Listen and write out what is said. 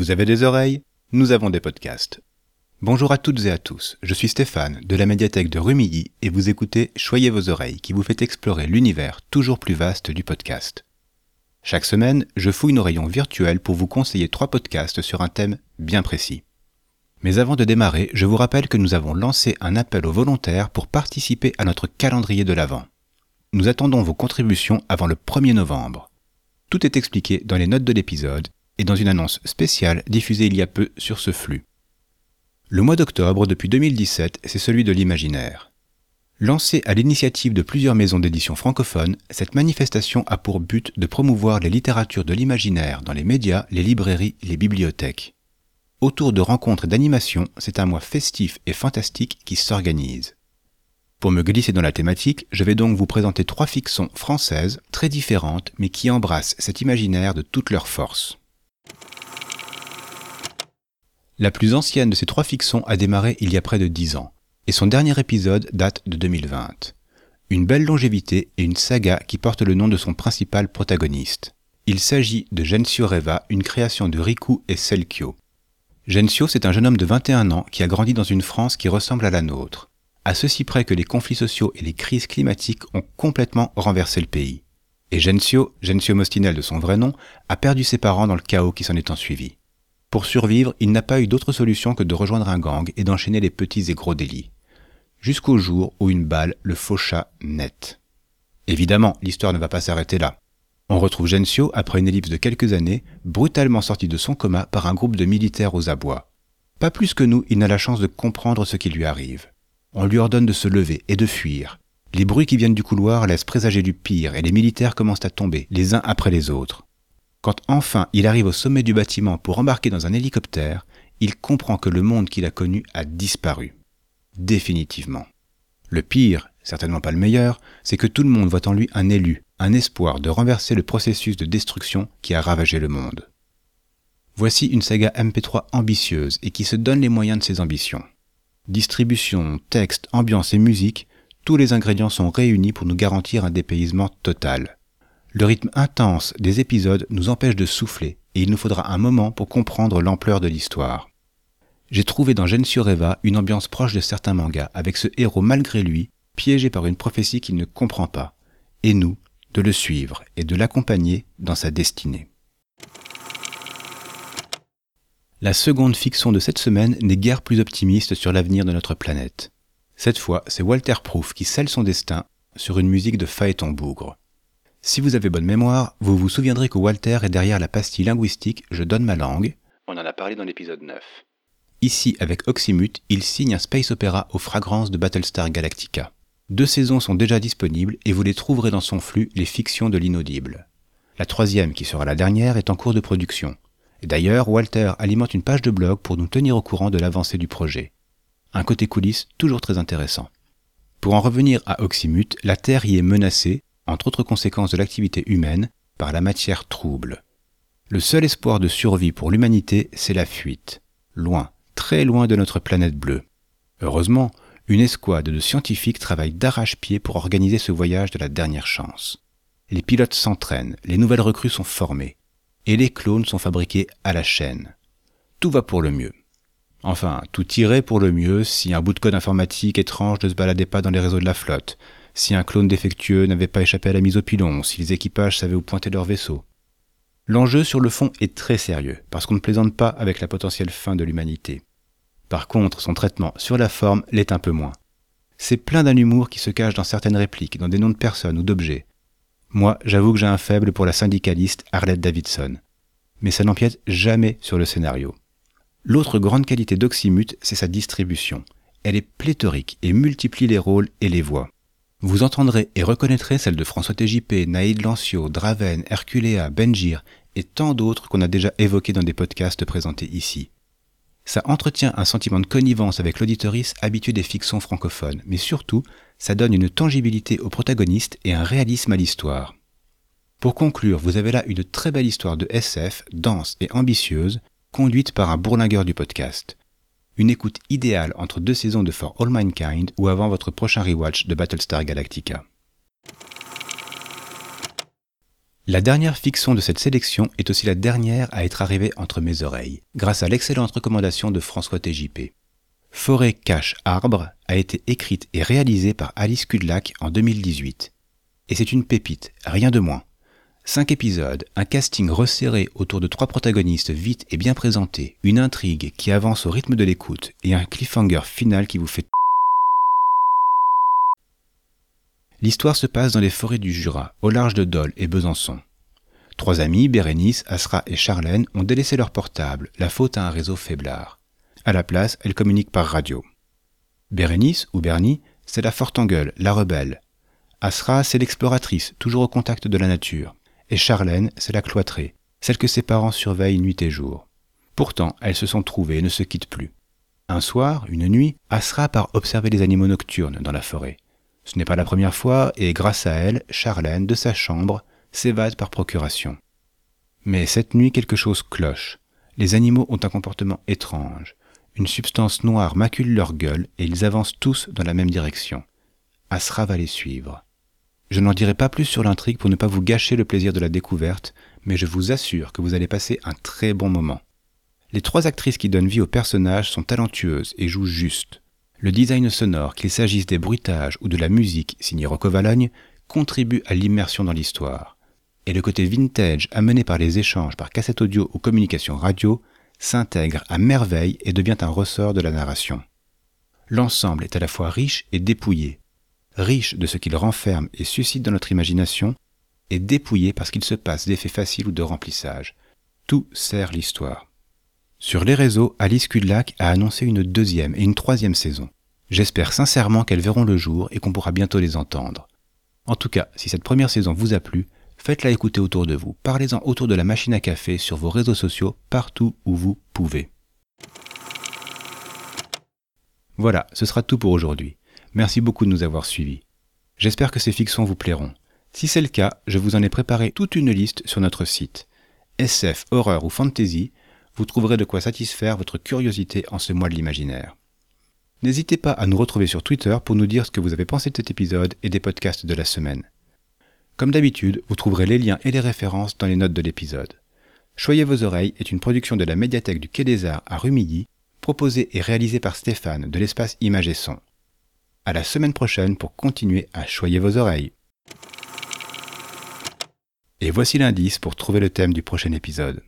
Vous avez des oreilles Nous avons des podcasts. Bonjour à toutes et à tous, je suis Stéphane de la médiathèque de Rumilly et vous écoutez Choyez vos oreilles qui vous fait explorer l'univers toujours plus vaste du podcast. Chaque semaine, je fouille nos rayons virtuels pour vous conseiller trois podcasts sur un thème bien précis. Mais avant de démarrer, je vous rappelle que nous avons lancé un appel aux volontaires pour participer à notre calendrier de l'Avent. Nous attendons vos contributions avant le 1er novembre. Tout est expliqué dans les notes de l'épisode et dans une annonce spéciale diffusée il y a peu sur ce flux. Le mois d'octobre depuis 2017, c'est celui de l'imaginaire. Lancée à l'initiative de plusieurs maisons d'édition francophones, cette manifestation a pour but de promouvoir les littératures de l'imaginaire dans les médias, les librairies, les bibliothèques. Autour de rencontres et d'animations, c'est un mois festif et fantastique qui s'organise. Pour me glisser dans la thématique, je vais donc vous présenter trois fictions françaises très différentes mais qui embrassent cet imaginaire de toute leur force. La plus ancienne de ces trois fictions a démarré il y a près de dix ans, et son dernier épisode date de 2020. Une belle longévité et une saga qui porte le nom de son principal protagoniste. Il s'agit de Gensio Reva, une création de Riku et Selkio. Gensio, c'est un jeune homme de 21 ans qui a grandi dans une France qui ressemble à la nôtre à ceci près que les conflits sociaux et les crises climatiques ont complètement renversé le pays. Et Gensio, Gensio Mostinel de son vrai nom, a perdu ses parents dans le chaos qui s'en est ensuivi. Pour survivre, il n'a pas eu d'autre solution que de rejoindre un gang et d'enchaîner les petits et gros délits. Jusqu'au jour où une balle le faucha net. Évidemment, l'histoire ne va pas s'arrêter là. On retrouve Gensio, après une ellipse de quelques années, brutalement sorti de son coma par un groupe de militaires aux abois. Pas plus que nous, il n'a la chance de comprendre ce qui lui arrive. On lui ordonne de se lever et de fuir. Les bruits qui viennent du couloir laissent présager du pire et les militaires commencent à tomber, les uns après les autres. Quand enfin il arrive au sommet du bâtiment pour embarquer dans un hélicoptère, il comprend que le monde qu'il a connu a disparu. Définitivement. Le pire, certainement pas le meilleur, c'est que tout le monde voit en lui un élu, un espoir de renverser le processus de destruction qui a ravagé le monde. Voici une saga MP3 ambitieuse et qui se donne les moyens de ses ambitions. Distribution, texte, ambiance et musique, tous les ingrédients sont réunis pour nous garantir un dépaysement total. Le rythme intense des épisodes nous empêche de souffler et il nous faudra un moment pour comprendre l'ampleur de l'histoire. J'ai trouvé dans Gensio Reva une ambiance proche de certains mangas, avec ce héros malgré lui, piégé par une prophétie qu'il ne comprend pas, et nous, de le suivre et de l'accompagner dans sa destinée. La seconde fiction de cette semaine n'est guère plus optimiste sur l'avenir de notre planète. Cette fois, c'est Walter Proof qui scelle son destin sur une musique de Phaéton Bougre. Si vous avez bonne mémoire, vous vous souviendrez que Walter est derrière la pastille linguistique Je donne ma langue. On en a parlé dans l'épisode 9. Ici, avec Oxymute, il signe un space opéra aux fragrances de Battlestar Galactica. Deux saisons sont déjà disponibles et vous les trouverez dans son flux Les fictions de l'inaudible. La troisième, qui sera la dernière, est en cours de production. D'ailleurs, Walter alimente une page de blog pour nous tenir au courant de l'avancée du projet. Un côté coulisses toujours très intéressant. Pour en revenir à Oxymute, la Terre y est menacée, entre autres conséquences de l'activité humaine, par la matière trouble. Le seul espoir de survie pour l'humanité, c'est la fuite. Loin, très loin de notre planète bleue. Heureusement, une escouade de scientifiques travaille d'arrache-pied pour organiser ce voyage de la dernière chance. Les pilotes s'entraînent, les nouvelles recrues sont formées et les clones sont fabriqués à la chaîne. Tout va pour le mieux. Enfin, tout irait pour le mieux si un bout de code informatique étrange ne se baladait pas dans les réseaux de la flotte, si un clone défectueux n'avait pas échappé à la mise au pilon, si les équipages savaient où pointer leur vaisseau. L'enjeu sur le fond est très sérieux, parce qu'on ne plaisante pas avec la potentielle fin de l'humanité. Par contre, son traitement sur la forme l'est un peu moins. C'est plein d'un humour qui se cache dans certaines répliques, dans des noms de personnes ou d'objets, moi, j'avoue que j'ai un faible pour la syndicaliste Arlette Davidson. Mais ça n'empiète jamais sur le scénario. L'autre grande qualité d'Oxymute, c'est sa distribution. Elle est pléthorique et multiplie les rôles et les voix. Vous entendrez et reconnaîtrez celles de François TJP, Naïd Lancio, Draven, Herculea, Benjir et tant d'autres qu'on a déjà évoqués dans des podcasts présentés ici. Ça entretient un sentiment de connivence avec l'auditorice habitué des fictions francophones, mais surtout, ça donne une tangibilité au protagoniste et un réalisme à l'histoire. Pour conclure, vous avez là une très belle histoire de SF, dense et ambitieuse, conduite par un bourlingueur du podcast. Une écoute idéale entre deux saisons de For All Mankind ou avant votre prochain rewatch de Battlestar Galactica. La dernière fiction de cette sélection est aussi la dernière à être arrivée entre mes oreilles, grâce à l'excellente recommandation de François TJP. Forêt cache arbre a été écrite et réalisée par Alice Kudlak en 2018. Et c'est une pépite, rien de moins. Cinq épisodes, un casting resserré autour de trois protagonistes vite et bien présentés, une intrigue qui avance au rythme de l'écoute et un cliffhanger final qui vous fait L'histoire se passe dans les forêts du Jura, au large de Dole et Besançon. Trois amis, Bérénice, Asra et Charlène, ont délaissé leur portable, la faute à un réseau faiblard. À la place, elles communiquent par radio. Bérénice, ou Bernie, c'est la forte en gueule, la rebelle. Asra, c'est l'exploratrice, toujours au contact de la nature. Et Charlène, c'est la cloîtrée, celle que ses parents surveillent nuit et jour. Pourtant, elles se sont trouvées et ne se quittent plus. Un soir, une nuit, Asra part observer les animaux nocturnes dans la forêt. Ce n'est pas la première fois, et grâce à elle, Charlène, de sa chambre, s'évade par procuration. Mais cette nuit, quelque chose cloche. Les animaux ont un comportement étrange. Une substance noire macule leur gueule et ils avancent tous dans la même direction. Asra va les suivre. Je n'en dirai pas plus sur l'intrigue pour ne pas vous gâcher le plaisir de la découverte, mais je vous assure que vous allez passer un très bon moment. Les trois actrices qui donnent vie aux personnages sont talentueuses et jouent juste. Le design sonore, qu'il s'agisse des bruitages ou de la musique signée Rocco Valogne, contribue à l'immersion dans l'histoire. Et le côté vintage amené par les échanges par cassette audio ou communication radio s'intègre à merveille et devient un ressort de la narration. L'ensemble est à la fois riche et dépouillé, riche de ce qu'il renferme et suscite dans notre imagination, et dépouillé parce qu'il se passe d'effets faciles ou de remplissage. Tout sert l'histoire. Sur les réseaux, Alice Kudlak a annoncé une deuxième et une troisième saison. J'espère sincèrement qu'elles verront le jour et qu'on pourra bientôt les entendre. En tout cas, si cette première saison vous a plu, Faites-la écouter autour de vous. Parlez-en autour de la machine à café, sur vos réseaux sociaux, partout où vous pouvez. Voilà, ce sera tout pour aujourd'hui. Merci beaucoup de nous avoir suivis. J'espère que ces fictions vous plairont. Si c'est le cas, je vous en ai préparé toute une liste sur notre site. SF, horreur ou fantasy, vous trouverez de quoi satisfaire votre curiosité en ce mois de l'imaginaire. N'hésitez pas à nous retrouver sur Twitter pour nous dire ce que vous avez pensé de cet épisode et des podcasts de la semaine. Comme d'habitude, vous trouverez les liens et les références dans les notes de l'épisode. Choyez vos oreilles est une production de la médiathèque du Quai des Arts à Rumilly, proposée et réalisée par Stéphane de l'espace Image et Son. À la semaine prochaine pour continuer à choyer vos oreilles. Et voici l'indice pour trouver le thème du prochain épisode.